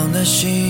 样的心。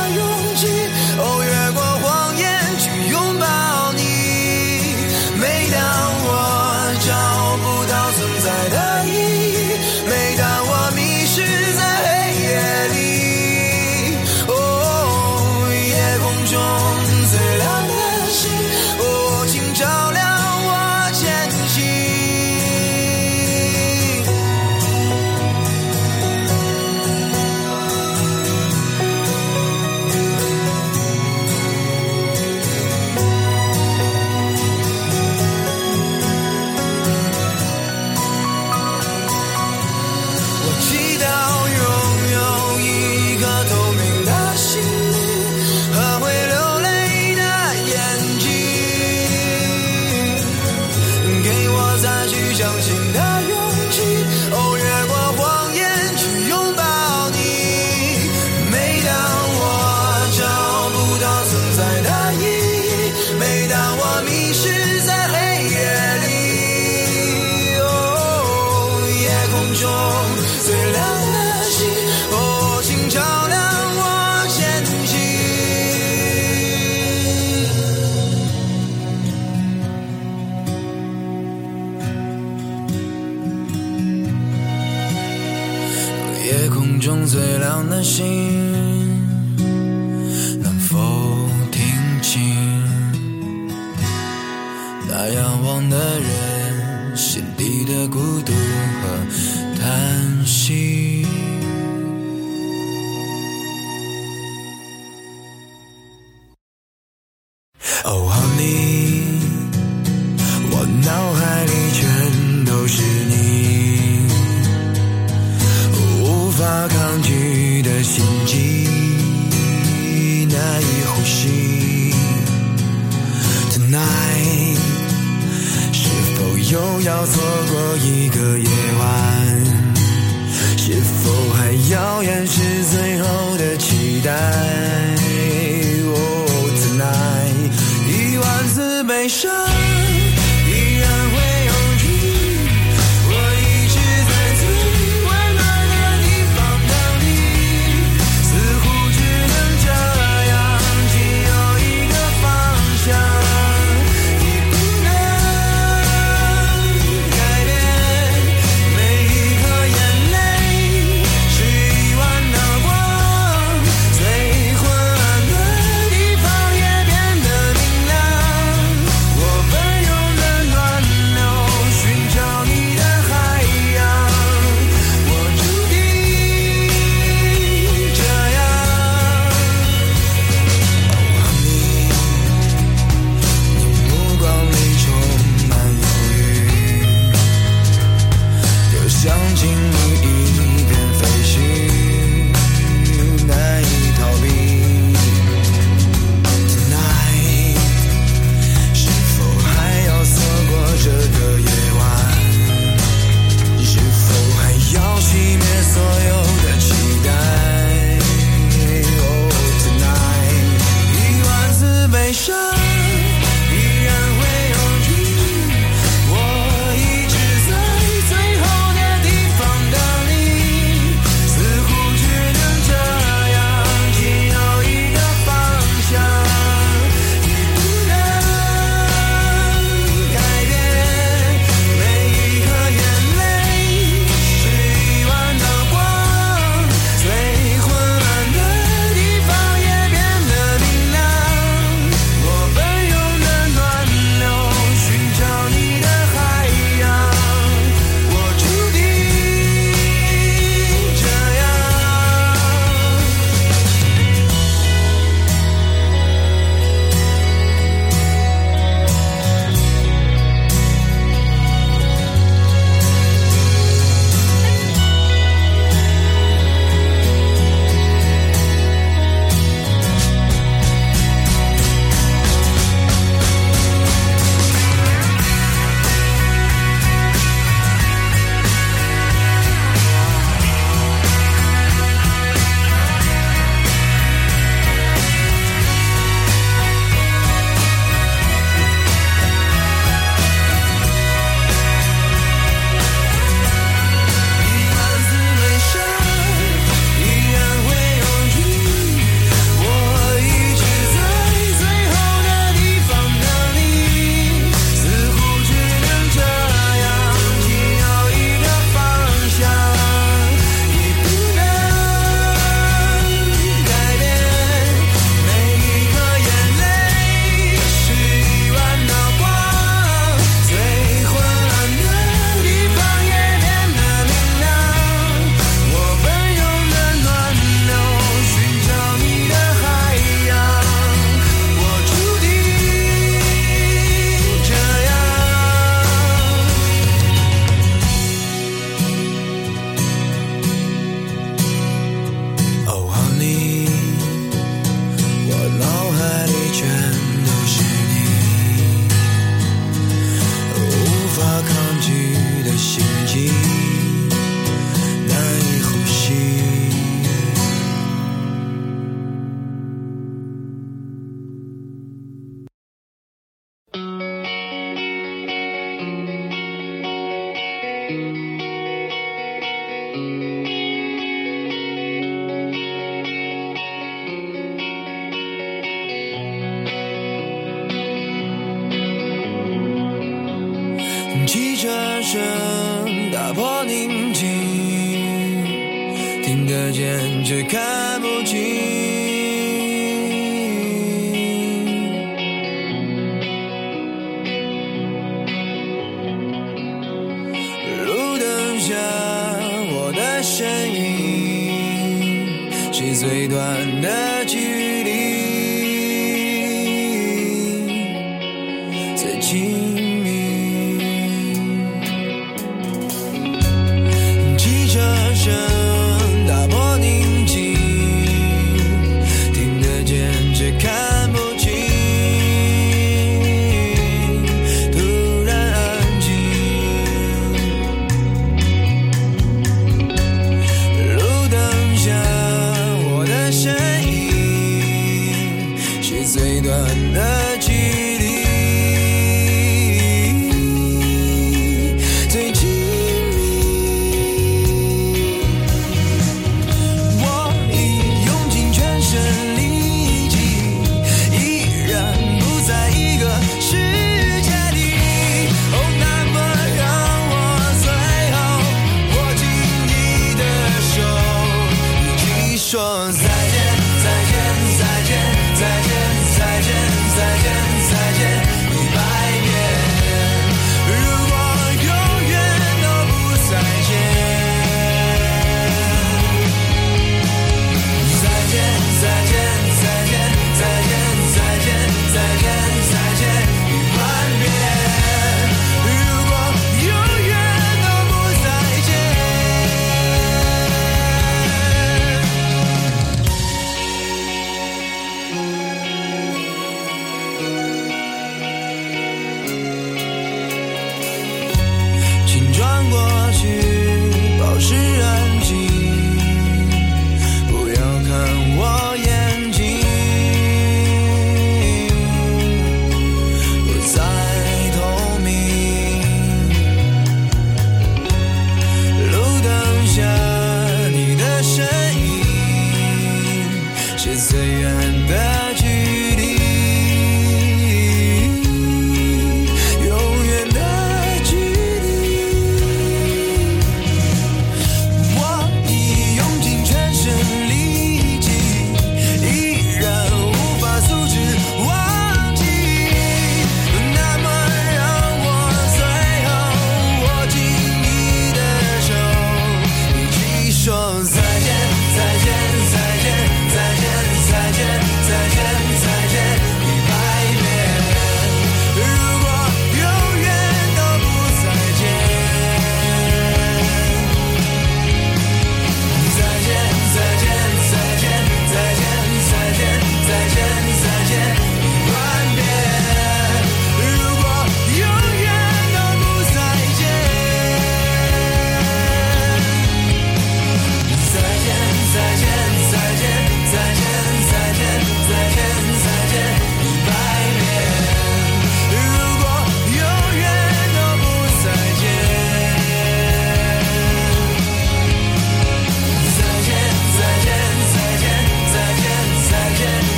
相信他。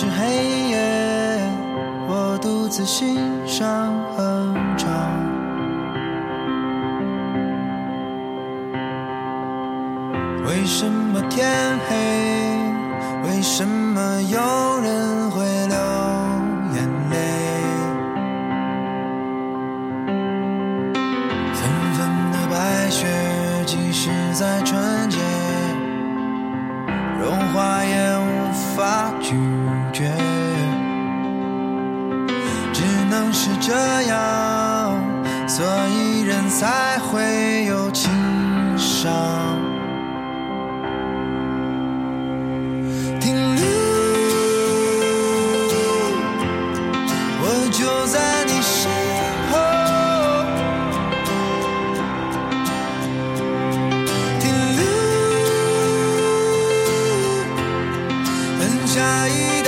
don't 等下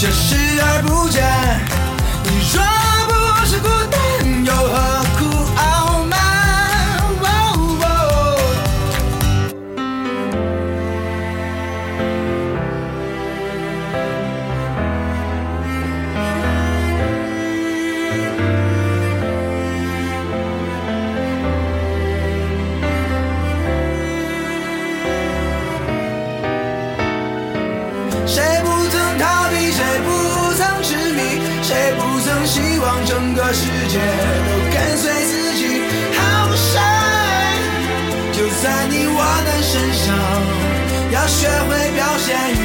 却视而不见的世界都跟随自己，好帅！就在你我的身上，要学会表现。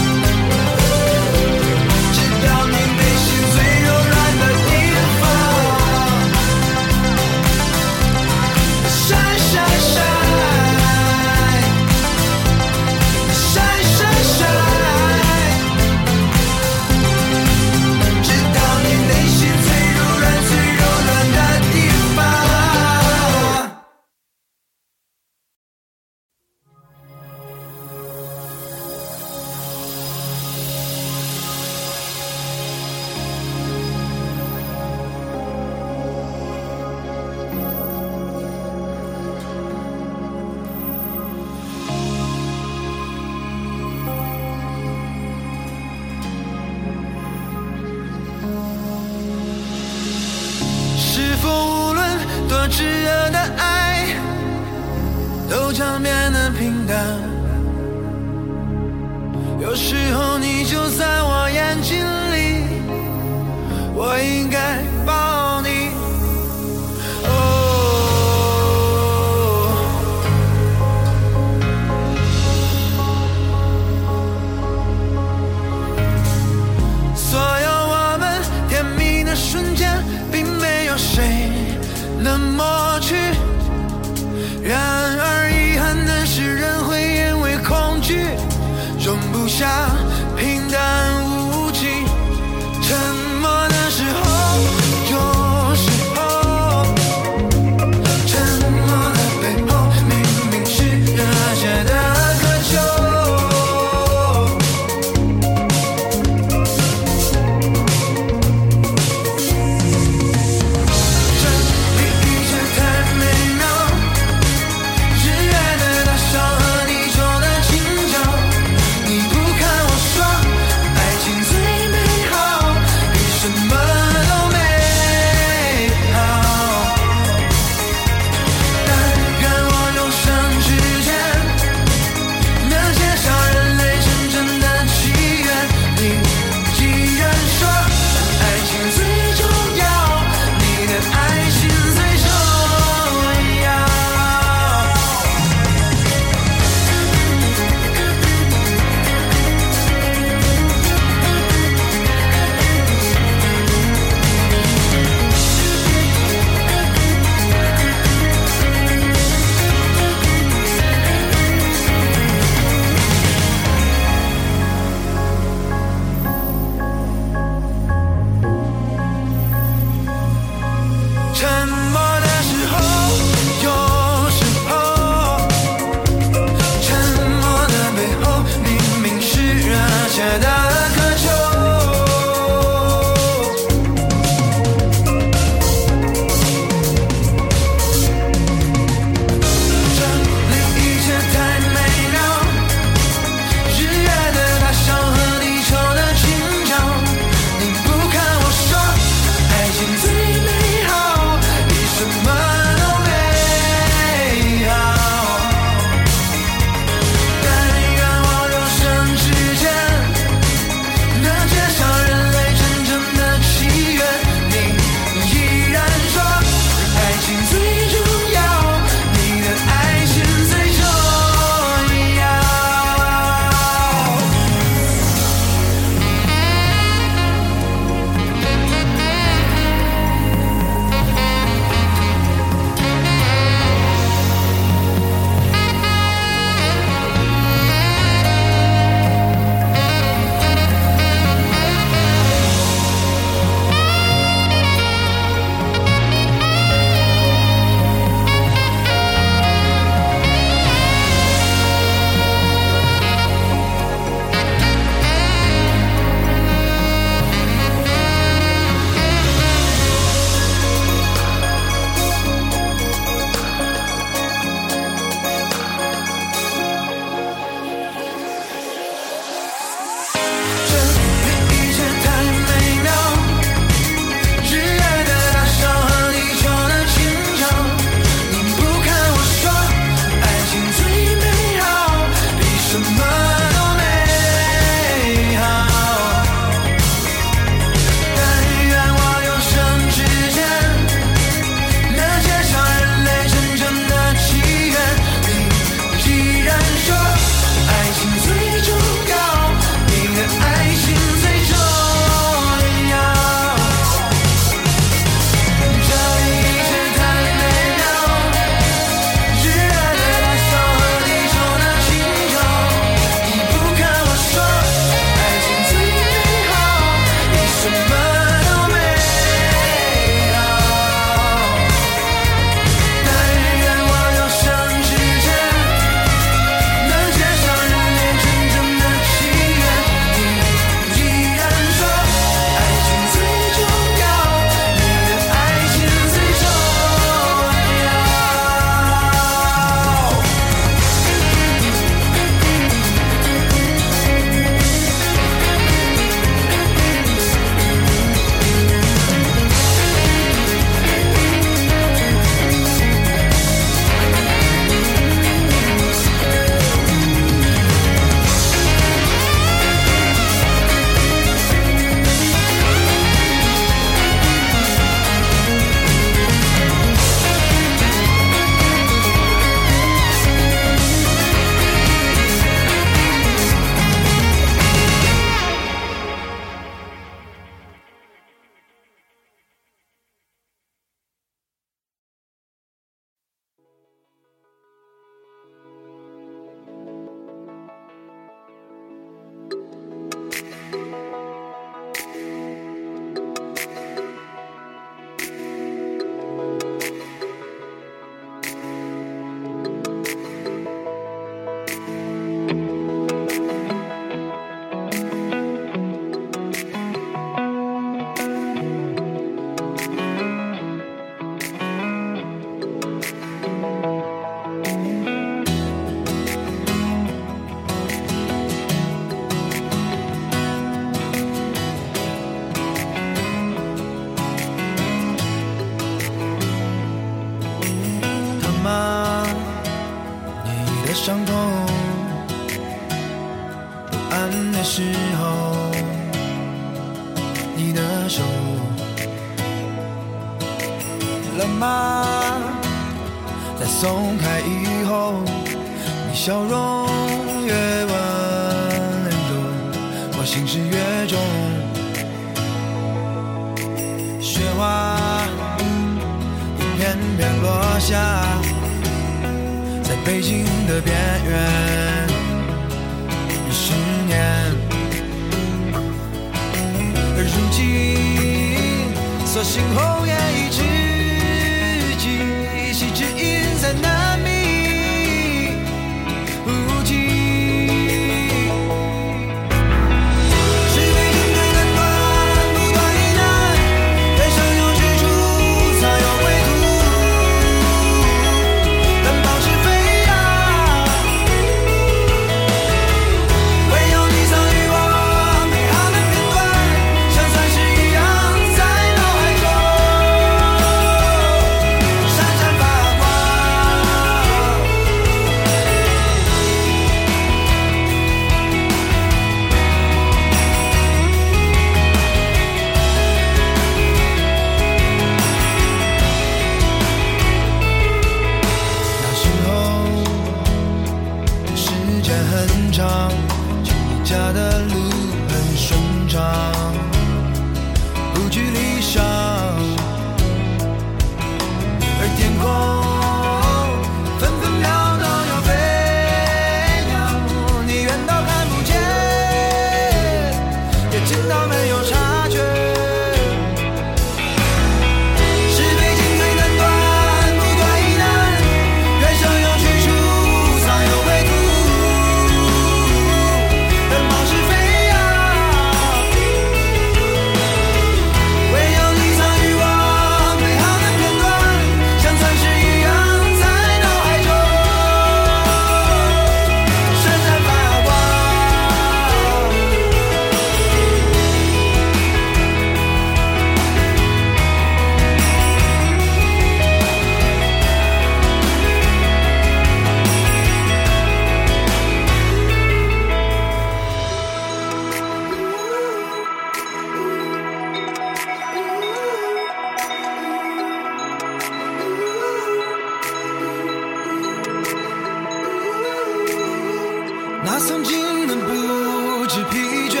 那曾经的不知疲倦，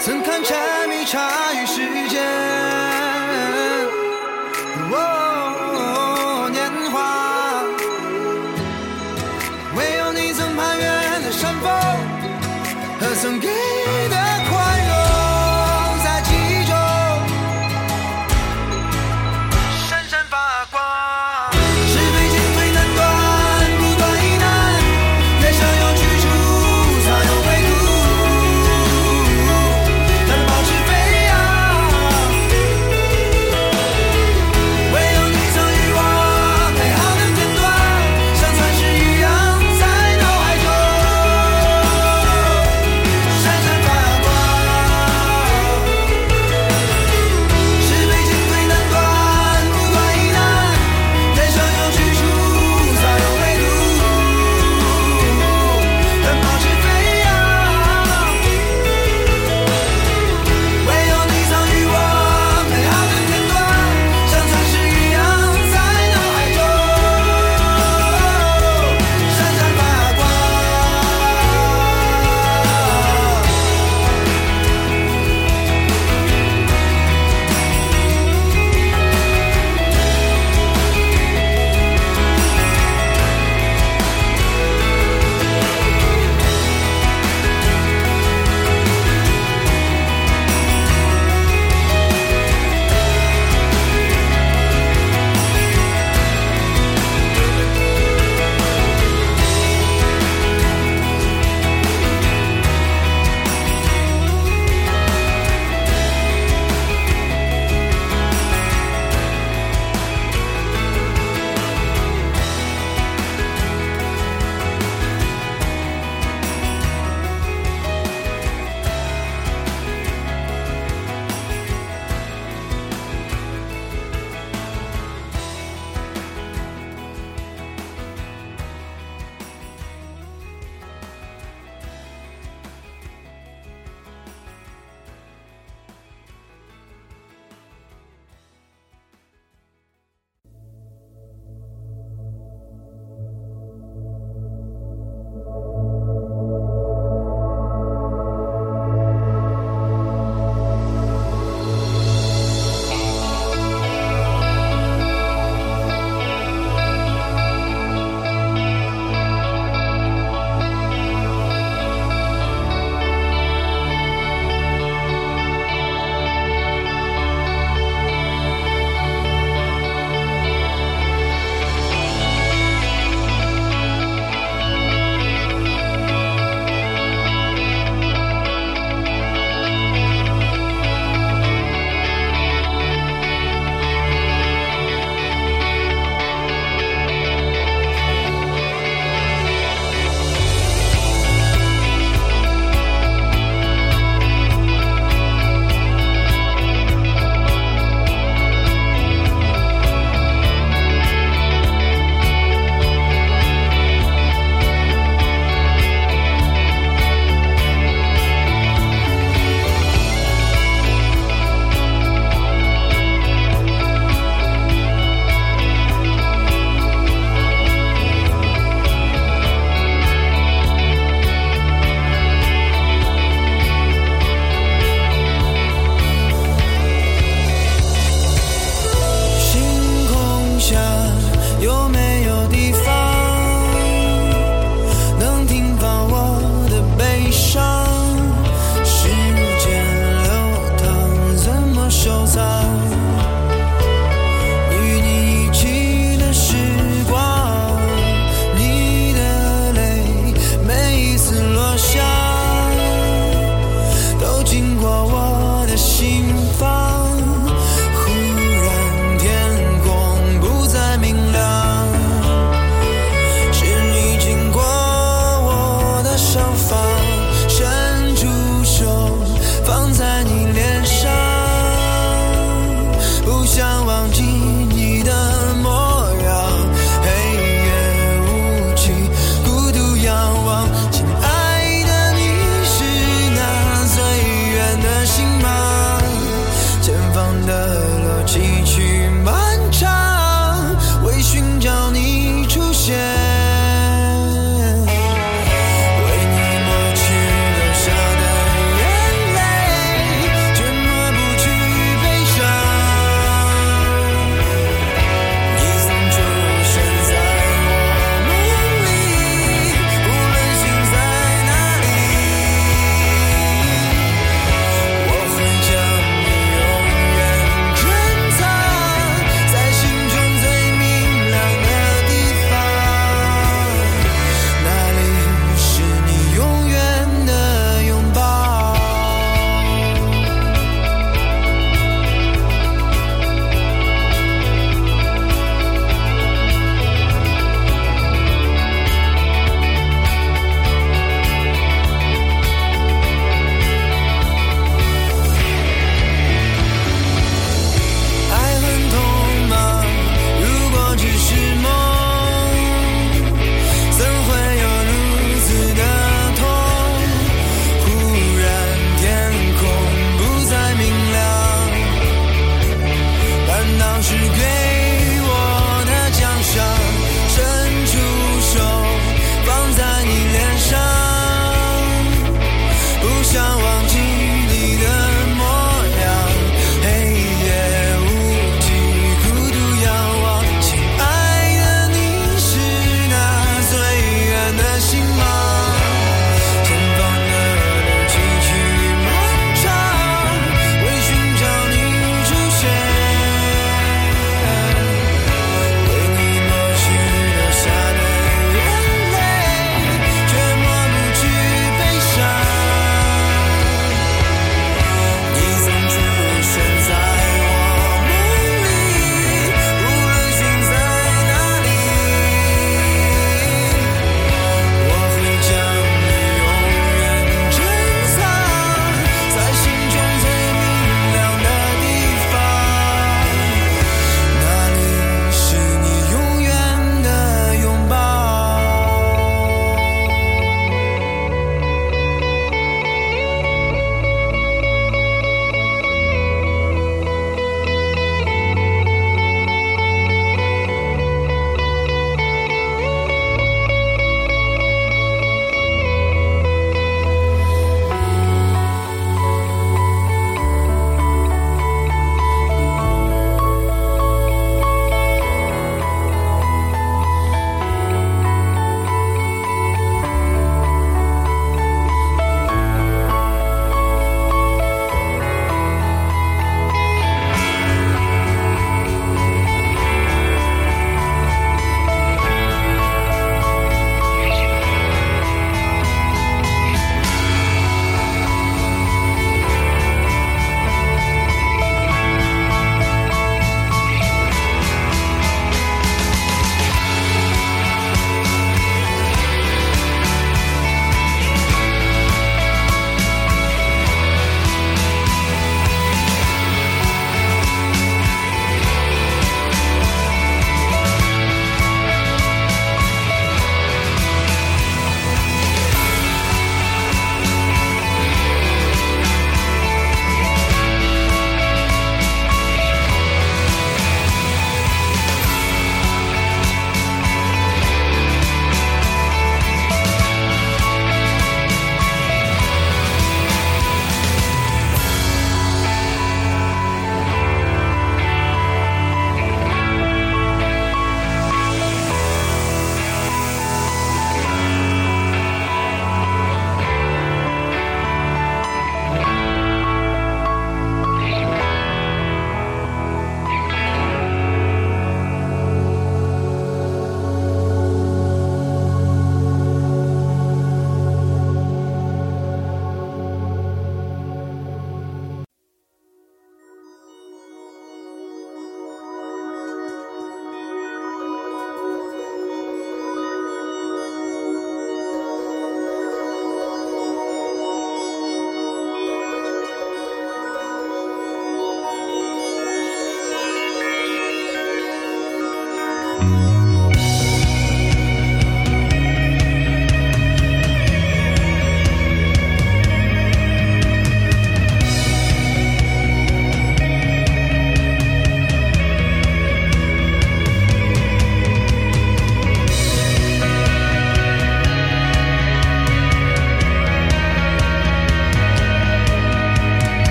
曾看柴米茶与时间。